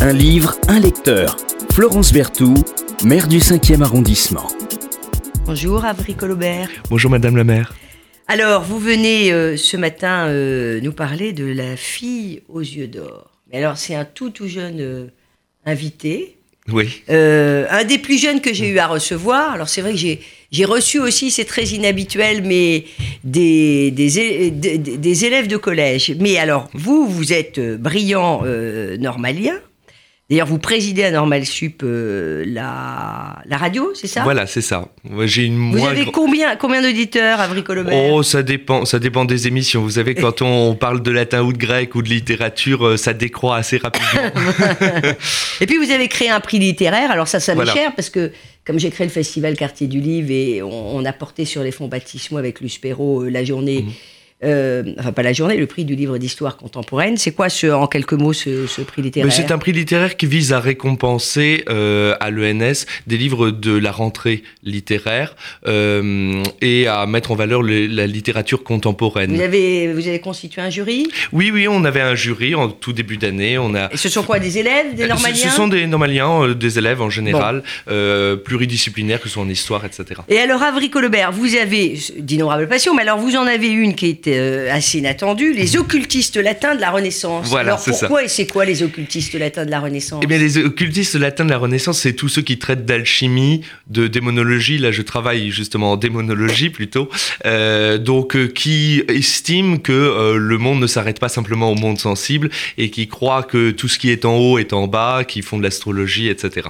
Un livre, un lecteur. Florence Berthoud, maire du 5e arrondissement. Bonjour, Avry Colobert. Bonjour, Madame la maire. Alors, vous venez euh, ce matin euh, nous parler de la fille aux yeux d'or. Mais alors, c'est un tout tout jeune euh, invité. Oui. Euh, un des plus jeunes que j'ai eu à recevoir. Alors, c'est vrai que j'ai, j'ai reçu aussi, c'est très inhabituel, mais des, des, é- des- des élèves de collège. Mais alors, vous, vous êtes brillant euh, normalien. D'ailleurs, vous présidez à Normal Sup euh, la, la radio, c'est ça? Voilà, c'est ça. J'ai une Vous avez combien, combien d'auditeurs, Avry Colobert Oh, ça dépend, ça dépend des émissions. Vous savez, quand on parle de latin ou de grec ou de littérature, euh, ça décroît assez rapidement. Et puis vous avez créé un prix littéraire, alors ça, ça m'est Voilà. cher parce que comme j'ai créé le festival Quartier du Livre et on, on a porté sur les fonds baptismaux avec Luce Perrault euh, la journée, Mhm. Euh, enfin pas la journée, le prix du livre d'histoire contemporaine. C'est quoi ce, en quelques mots ce, ce prix littéraire C'est un prix littéraire qui vise à récompenser euh, à l'ENS des livres de la rentrée littéraire euh, et à mettre en valeur le- la littérature contemporaine. vous avez, vous avez constitué un jury? Oui, oui, on avait un jury en tout début d'année. On a Et ce sont quoi Des élèves Des Euh, ce- normaliens? Ce sont des normaliens, euh, des élèves en général, euh, pluridisciplinaires, que ce soit en histoire, etc. Et alors, Avry Colobert, vous avez d'innombrables passions, mais alors vous en avez une qui est euh, assez inattendue, les occultistes latins de la Renaissance. Voilà, alors c'est ça. pourquoi et c'est quoi les occultistes latins de la Renaissance? Eh bien, les occultistes latins de la Renaissance, c'est tous ceux qui traitent d'alchimie, de démonologie. Là, je travaille justement en démonologie plutôt. Euh, donc, euh, qui estiment que euh, le monde ne s'arrête pas simplement au monde sensible et qui croient que tout ce qui est en haut est en bas, qui font de l'astrologie, etc.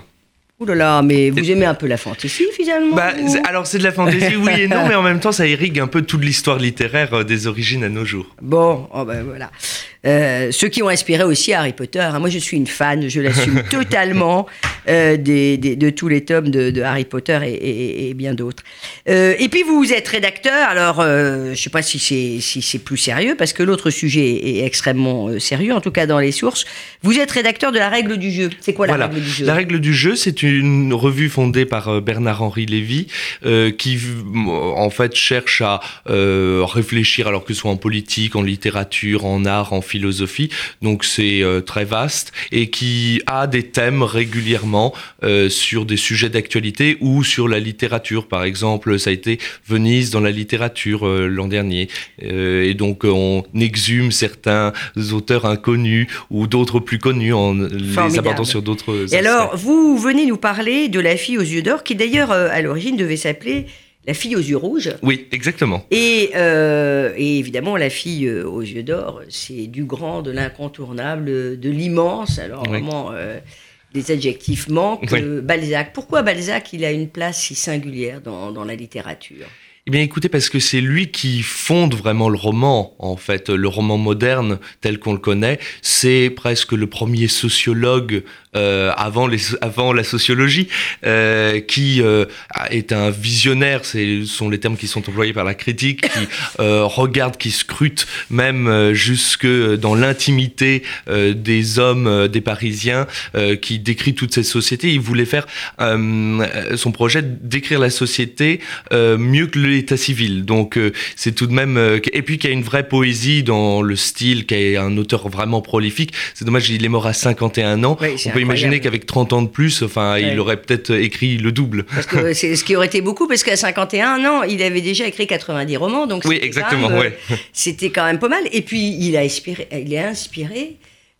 Ouh là là, mais vous aimez un peu la fantaisie finalement Bah, alors, c'est de la fantaisie, oui et non, mais en même temps, ça irrigue un peu toute l'histoire littéraire euh, des origines à nos jours. Bon, oh ben voilà. Euh, ceux qui ont inspiré aussi Harry Potter. hein. Moi, je suis une fan, je l'assume totalement euh, des, des- de tous les tomes de, de Harry Potter et, et- et bien d'autres. Euh, et puis, vous êtes rédacteur. Alors, euh, je ne sais pas si c'est si c'est plus sérieux, parce que l'autre sujet est extrêmement sérieux, en tout cas dans les sources. Vous êtes rédacteur de la règle du jeu. C'est quoi la Voilà. règle du jeu? La règle du jeu, c'est une revue fondée par Bernard-Henri Lévy qui, en fait, cherche à réfléchir, alors que ce soit en politique, en littérature, en art, en philosophie. Donc, c'est très vaste et qui a des thèmes régulièrement euh, sur des sujets d'actualité ou sur la littérature. Par exemple, ça a été Venise dans la littérature euh, l'an dernier. Euh, et donc, on exhume certains auteurs inconnus ou d'autres plus connus en les Formidable. abordant sur d'autres Et alors, vous venez nous parler de la fille aux yeux d'or, qui d'ailleurs, à l'origine, devait s'appeler la fille aux yeux rouges. Oui, exactement. Et, euh, et évidemment, la fille aux yeux d'or, c'est du grand, de l'incontournable, de l'immense. Alors Oui. vraiment, euh, les adjectifs manquent. Oui. Euh, Balzac. Pourquoi Balzac, il a une place si singulière dans, dans la littérature? Eh bien, écoutez, parce que c'est lui qui fonde vraiment le roman, en fait. Le roman moderne, tel qu'on le connaît, c'est presque le premier sociologue euh, avant, les, avant la sociologie, euh, qui euh, est un visionnaire, ce sont les termes qui sont employés par la critique, qui euh, regarde, qui scrute même euh, jusque dans l'intimité euh, des hommes, des Parisiens, euh, qui décrit toute cette société. Il voulait faire euh, son projet d'écrire la société euh, mieux que l'état civil. Donc euh, c'est tout de même euh, et puis qu'il y a une vraie poésie dans le style, qui est un auteur vraiment prolifique. C'est dommage, il est mort à 51 ans. On peut imaginer qu'avec 30 ans de plus, enfin, Ouais. il aurait peut-être écrit le double. Parce que c'est ce qui aurait été beaucoup, parce qu'à 51 ans, il avait déjà écrit 90 romans. Donc Oui, c'était exactement, quand ouais. euh, C'était quand même pas mal. Et puis, il a inspiré, il a inspiré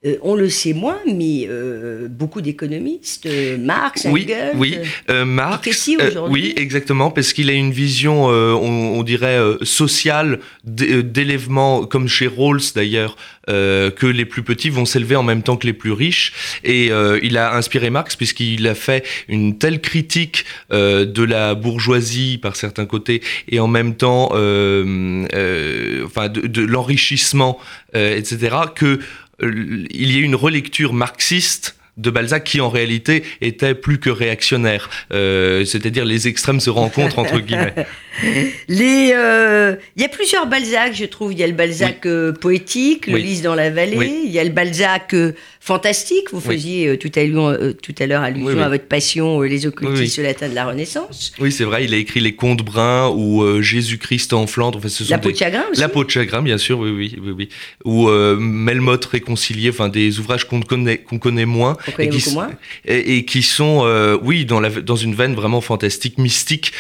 euh, on le sait moins, mais euh, beaucoup d'économistes, euh, Marx, Oui, Engels. oui. euh, Euh, Marx, euh, oui, exactement, parce qu'il a une vision, euh, on, on dirait, euh, sociale, d'élèvement, comme chez Rawls d'ailleurs, euh, que les plus petits vont s'élever en même temps que les plus riches. Et euh, il a inspiré Marx, puisqu'il a fait une telle critique euh, de la bourgeoisie par certains côtés, et en même temps, euh, euh, enfin, de, de l'enrichissement, euh, etc., que il y a une relecture marxiste de Balzac qui en réalité était plus que réactionnaire, Euh, c'est-à-dire les extrêmes se rencontrent entre guillemets. Les, euh, il y a plusieurs Balzac, je trouve. Il y a le Balzac euh, poétique, le Oui. Lys dans la vallée. Oui. Il y a le Balzac euh, fantastique. Vous Oui. faisiez euh, tout à l'heure euh, tout à l'heure allusion Oui, oui. à votre passion, euh, les occultistes latins de la Renaissance. Oui, c'est vrai, il a écrit Les Contes Bruns ou Jésus-Christ en Flandre. Enfin, ce sont La peau des- de chagrin aussi. La peau de chagrin, bien sûr, oui, oui, oui, oui. Ou Melmoth réconcilié, enfin des ouvrages qu'on connaît, qu'on connaît moins, On connaît et qui, moins. et, et qui sont, oui, dans la, dans une veine vraiment fantastique, mystique.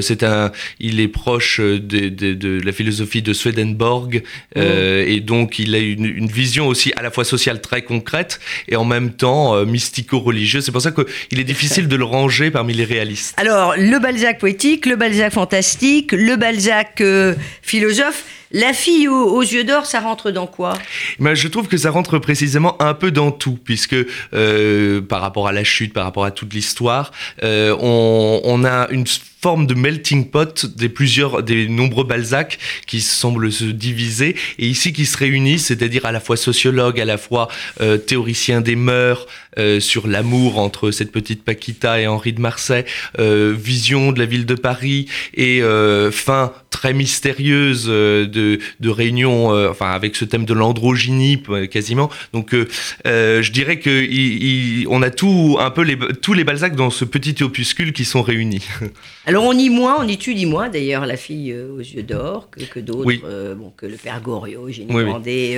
C'est un, il est proche de, de, de la philosophie de Swedenborg, euh, et donc il a une, une vision aussi à la fois sociale très concrète et en même temps euh, mystico-religieuse. C'est pour ça qu'il est difficile de le ranger parmi les réalistes. Alors, le Balzac poétique, le Balzac fantastique, le Balzac euh, philosophe. La fille aux, yeux d'or, ça rentre dans quoi? Ben, je trouve que ça rentre précisément un peu dans tout, puisque euh, par rapport à la chute, par rapport à toute l'histoire, euh, on, on a une forme de melting pot des plusieurs, des nombreux Balzac qui semblent se diviser et ici qui se réunissent, c'est-à-dire à la fois sociologue, à la fois euh, théoricien des mœurs euh, sur l'amour entre cette petite Paquita et Henri de Marsay, euh, vision de la ville de Paris et euh, fin très mystérieuse de, de réunion, enfin avec ce thème de l'androgynie quasiment. Donc je dirais que il- il- on a tout un peu les, tous les Balzac dans ce petit opuscule qui sont réunis. Alors, on y moins, on étudie moins d'ailleurs la fille aux yeux d'or que, que d'autres, Oui. bon, que le père Goriot, Génie Oui, oui.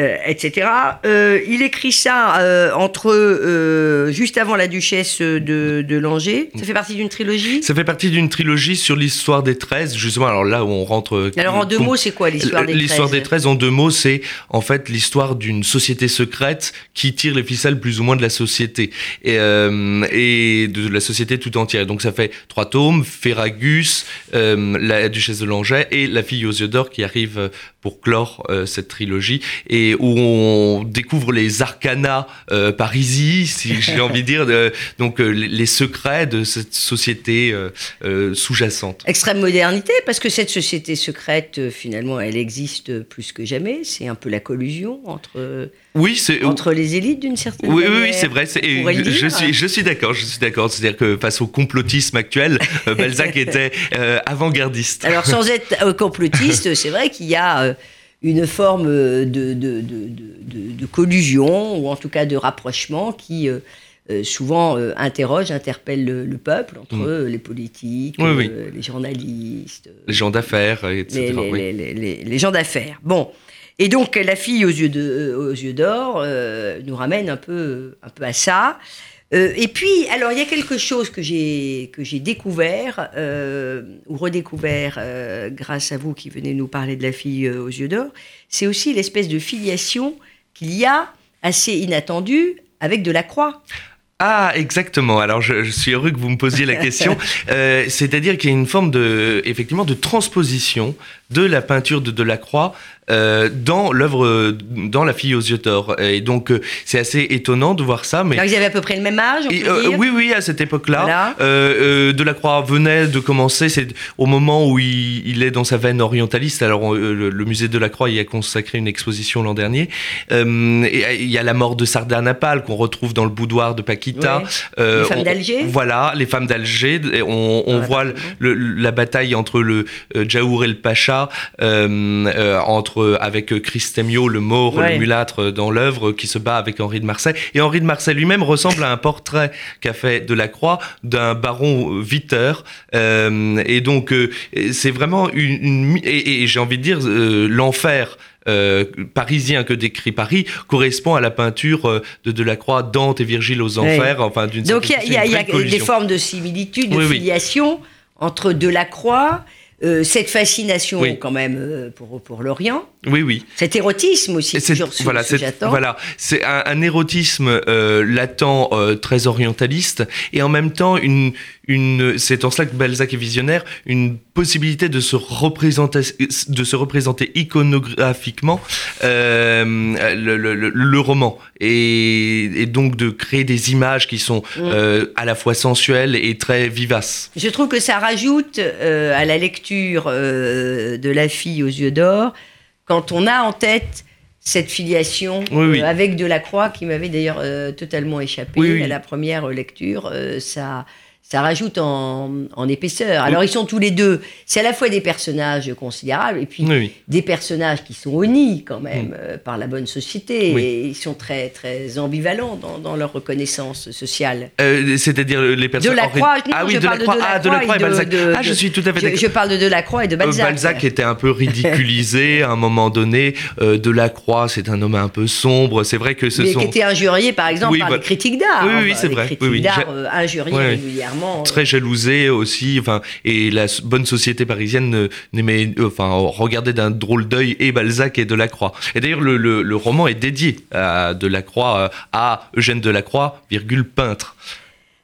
Euh, etc. Euh, il écrit ça euh, entre euh, juste avant la duchesse de, de Langeais. Ça fait partie d'une trilogie? Ça fait partie d'une trilogie sur l'histoire des 13, justement. Alors là où on rentre. euh, Alors, en deux mots, c'est quoi l'histoire des L'histoire 13? des 13, en deux mots, c'est en fait l'histoire d'une société secrète qui tire les ficelles plus ou moins de la société et, euh, et de la société tout entière. Donc ça fait trois tomes Ferragus, euh, la duchesse de Langeais et la fille aux yeux d'or qui arrive pour clore euh, cette trilogie et où on découvre les arcanas euh, parisis, si j'ai envie de dire, de- donc euh, les secrets de cette société euh, sous-jacente. Extrême modernité, parce que cette société secrète, finalement, elle existe plus que jamais. C'est un peu la collusion entre, Oui, entre les élites, d'une certaine Oui, oui, manière. oui, c'est vrai. je suis, je suis d'accord. Je suis d'accord. C'est-à-dire que face au complotisme actuel, Balzac était avant-gardiste. Alors, sans être complotiste, c'est vrai qu'il y a une forme euh, de, de, de, de- collusion, ou en tout cas de rapprochement, qui euh, euh, souvent euh, interroge, interpelle le, le peuple, entre Mm. les politiques, Oui, oui. euh, les journalistes, Les gens d'affaires, etc. les, les- oui. les- les- les- les gens d'affaires. Bon. Et donc, la fille aux yeux d'or nous ramène un peu, un peu à ça. Euh, et puis, alors, il y a quelque chose que j'ai que j'ai découvert euh, ou redécouvert euh, grâce à vous qui venez nous parler de la fille aux yeux d'or. C'est aussi l'espèce de filiation qu'il y a assez inattendue avec de la croix. Ah, exactement. Alors, je, je suis heureux que vous me posiez la question. Euh, C'est-à-dire qu'il y a une forme de, effectivement, de transposition de la peinture de Delacroix euh, dans l'œuvre, dans La fille aux yeux d'or. Et donc, euh, c'est assez étonnant de voir ça. Mais Alors, ils avaient à peu près le même âge, on Et, peut euh, dire oui, oui, à cette époque-là, Voilà. Delacroix venait de commencer. C'est au moment où il, il est dans sa veine orientaliste. Alors, le, le musée Delacroix y a consacré une exposition l'an dernier. Et, il y a la mort de Sardanapale qu'on retrouve dans le boudoir de Paquita. Ouais. Les femmes d'Alger. Voilà, les femmes d'Alger. On, on voit le- l'appartement. le- la bataille entre le Djaour et le Pacha, euh, euh, entre avec Christemio, le mort, Ouais. le mulâtre dans l'œuvre, qui se bat avec Henri de Marsay. Et Henri de Marsay lui-même ressemble à un portrait qu'a fait Delacroix d'un baron viteur. Et donc, euh, c'est vraiment une... et, et j'ai envie de dire, l'enfer euh, parisien que décrit Paris correspond à la peinture de Delacroix, Dante et Virgile aux enfers. Enfin, d'une Donc il y a, y y des formes de similitude, de Oui, oui. filiation entre Delacroix, cette fascination Oui. quand même euh, pour, pour l'Orient, Oui, oui. cet érotisme aussi, c'est- toujours voilà, ce voilà, c'est un, un érotisme euh, latent, euh, très orientaliste, et en même temps une une. C'est en cela que Balzac est visionnaire, une possibilité de se représenter, de se représenter iconographiquement euh, le, le- le- le roman, et, et donc de créer des images qui sont Mm. euh, à la fois sensuelles et très vivaces. Je trouve que ça rajoute euh, à la lecture euh, de La fille aux yeux d'or, quand on a en tête cette filiation Oui, oui. euh, avec Delacroix, qui m'avait d'ailleurs euh, totalement échappé Oui, à la première lecture. euh, ça, ça rajoute en, en épaisseur. Alors, ils sont tous les deux, c'est à la fois des personnages considérables et puis Oui, oui. des personnages qui sont honnis quand même Mm. euh, par la bonne société Oui. et ils sont très, très ambivalents dans, dans leur reconnaissance sociale. Euh, C'est-à-dire les personnes. Delacroix, non, ah oui, je parle de Delacroix, ah, Delacroix et et de- Balzac. de- ah, je de- suis tout à fait d'accord. je parle de Delacroix et de Euh, Balzac. Balzac était un peu ridiculisé à un moment donné. Euh, Delacroix, c'est un homme un peu sombre. C'est vrai que ce mais sont qui était injurié, par exemple, Oui, par bah- les critiques d'art. Oui, oui, c'est les vrai. critiques Oui, oui. d'art J'ai- euh, régulièrement. très jalousé aussi. Enfin, et la bonne société parisienne euh, n'aimait, euh, enfin, regardait d'un drôle d'œil et Balzac et Delacroix. Et d'ailleurs, le, le, le roman est dédié à Delacroix, euh, à Eugène Delacroix, virgule peintre.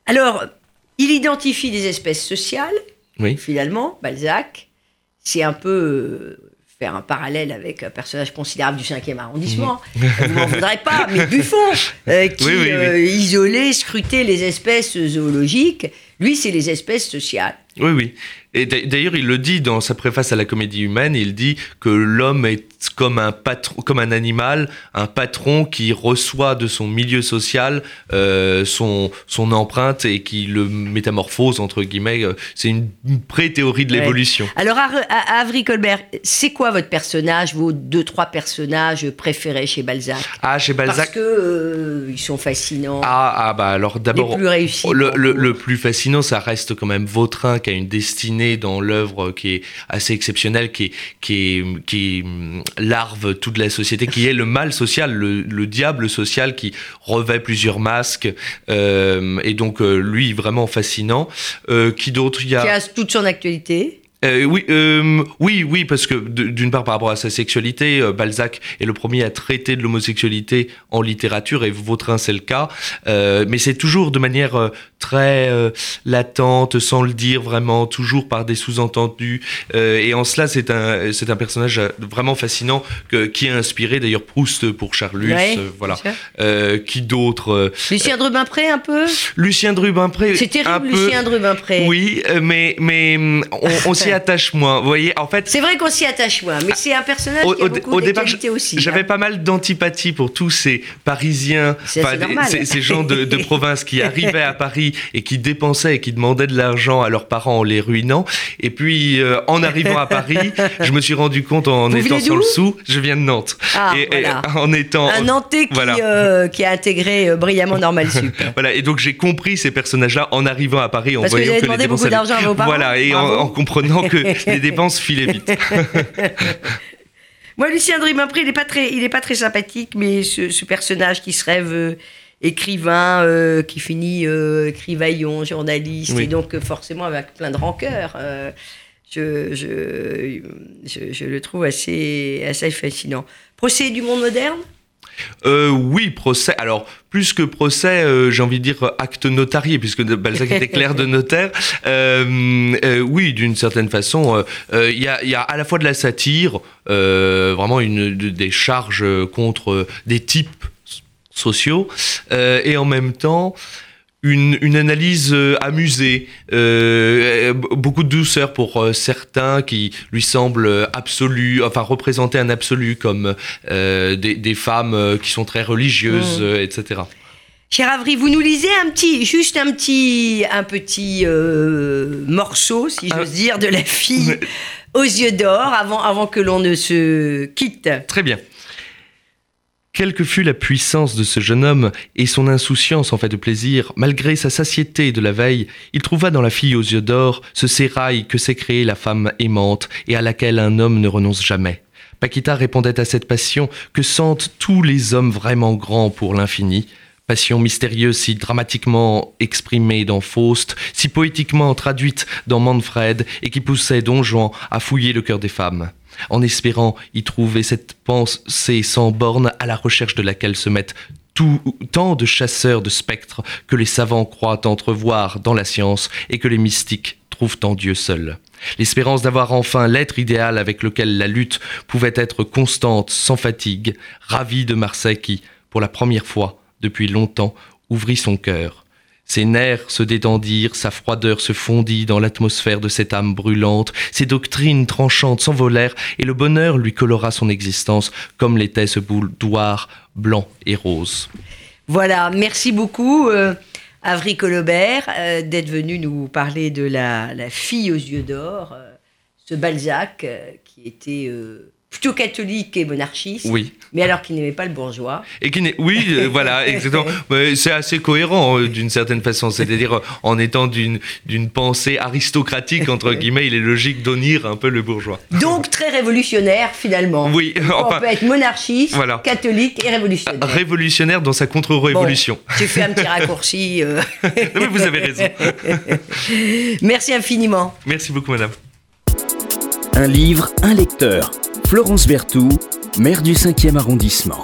Alors, il identifie des espèces sociales, Oui. finalement, Balzac. C'est un peu euh, faire un parallèle avec un personnage considérable du 5e arrondissement. Vous m'en voudrez pas, mais Buffon, euh, qui Mhm. Oui, oui, oui. euh, isolait, scrutait les espèces zoologiques. Lui, c'est les espèces sociales. Oui, oui. Et d'a- d'ailleurs, il le dit dans sa préface à la comédie humaine, il dit que l'homme est comme un patron, comme un animal, un patron qui reçoit de son milieu social euh, son, son empreinte et qui le métamorphose, entre guillemets. C'est une, une pré-théorie de Ouais. l'évolution. Alors, Avry Colbert, c'est quoi votre personnage, vos deux, trois personnages préférés chez Balzac? Ah, chez Parce Balzac. que euh, ils sont fascinants, Ah, ah, bah alors d'abord. Le, le plus fascinant, ça reste quand même Vautrin, qui a une destinée dans l'œuvre qui est assez exceptionnelle, qui est, qui est, qui hum, larve toute la société, qui est le mal social, le, le diable social qui revêt plusieurs masques, euh, et donc euh, lui vraiment fascinant. Euh, qui d'autre? Il y a Qui a toute son actualité. Euh, oui, euh, oui, oui, parce que d'une part par rapport à sa sexualité, euh, Balzac est le premier à traiter de l'homosexualité en littérature et Vautrin c'est le cas, Euh, mais c'est toujours de manière euh, très euh, latente, sans le dire vraiment, toujours par des sous-entendus. Euh, et en cela, c'est un c'est un personnage vraiment fascinant que, qui a inspiré d'ailleurs Proust pour Charlus. Ouais, voilà. Euh, qui d'autre Lucien de Rubempré, un peu? Lucien de Rubempré. C'est terrible, Lucien de Rubempré. Oui, mais mais hum, on, on s'y attache moins. Vous voyez, en fait, C'est vrai qu'on s'y attache moins, mais c'est un personnage au, qui a au- beaucoup au départ, aussi. j'avais hein. pas mal d'antipathie pour tous ces Parisiens, ces, ces gens de, de province qui arrivaient à Paris et qui dépensaient et qui demandaient de l'argent à leurs parents en les ruinant. Et puis, euh, en arrivant à Paris, je me suis rendu compte en Vous étant sur le sou, je viens de Nantes. Ah, et, en étant Un Nantais qui, Voilà. euh, qui a intégré euh, brillamment Normal Sup. Voilà, et donc j'ai compris ces personnages-là en arrivant à Paris, en Parce que vous voyant avez que les demandé beaucoup d'argent à vos parents Voilà, et en comprenant que les dépenses filaient vite. Moi, Lucien de Rubempré, il est pas très, il est pas très sympathique, mais ce, ce personnage qui se rêve euh, écrivain, euh, qui finit euh, écrivaillon, journaliste, Oui. et donc euh, forcément avec plein de rancœur. je, je, je, je le trouve assez, assez fascinant. Procès du monde moderne? Euh, oui, procès. Alors, plus que procès, euh, j'ai envie de dire acte notarié, puisque Balzac était clerc de notaire. Euh, euh, oui, d'une certaine façon, euh, euh, il y, a, y a à la fois de la satire, euh, vraiment une, de- des charges contre des types sociaux, euh, et en même temps une, une analyse euh, amusée, euh, beaucoup de douceur pour euh, certains qui lui semblent absolus, enfin représenter un absolu comme des, des femmes qui sont très religieuses, Mm. etc. Cher Avry, vous nous lisez un petit, juste un petit, un petit euh, morceau, si Ah. j'ose dire, de la fille aux yeux d'or avant, avant que l'on ne se quitte. Très bien. Quelle que fût la puissance de ce jeune homme et son insouciance en fait de plaisir, malgré sa satiété de la veille, il trouva dans la fille aux yeux d'or ce sérail que s'est créée la femme aimante et à laquelle un homme ne renonce jamais. Paquita répondait à cette passion que sentent tous les hommes vraiment grands pour l'infini, passion mystérieuse si dramatiquement exprimée dans Faust, si poétiquement traduite dans Manfred et qui poussait Don Juan à fouiller le cœur des femmes en espérant y trouver cette pensée sans borne à la recherche de laquelle se mettent tant de chasseurs de spectres que les savants croient entrevoir dans la science et que les mystiques trouvent en Dieu seul. L'espérance d'avoir enfin l'être idéal avec lequel la lutte pouvait être constante, sans fatigue, ravie de Marseille qui, pour la première fois depuis longtemps, ouvrit son cœur. Ses nerfs se détendirent, sa froideur se fondit dans l'atmosphère de cette âme brûlante, ses doctrines tranchantes s'envolèrent, et le bonheur lui colora son existence, comme l'était ce boudoir blanc et rose. Voilà, merci beaucoup. Euh, Avry Colobert euh, d'être venu nous parler de la, la fille aux yeux d'or, euh, ce Balzac euh, qui était euh, plutôt catholique et monarchiste, Oui. mais alors qu'il n'aimait pas le bourgeois. Et qui n'est, oui, euh, voilà, exactement. C'est assez cohérent euh, d'une certaine façon. C'est-à-dire, euh, en étant d'une d'une pensée aristocratique entre guillemets, il est logique d'honnir un peu le bourgeois. Donc très révolutionnaire finalement. Oui, enfin, On peut être monarchiste, Voilà. catholique et révolutionnaire. révolutionnaire dans sa contre-révolution. Bon, J'ai fait un petit raccourci. euh. Non, mais vous avez raison. Merci infiniment. Merci beaucoup, madame. Un livre, un lecteur. Florence Berthoud, maire du 5e arrondissement.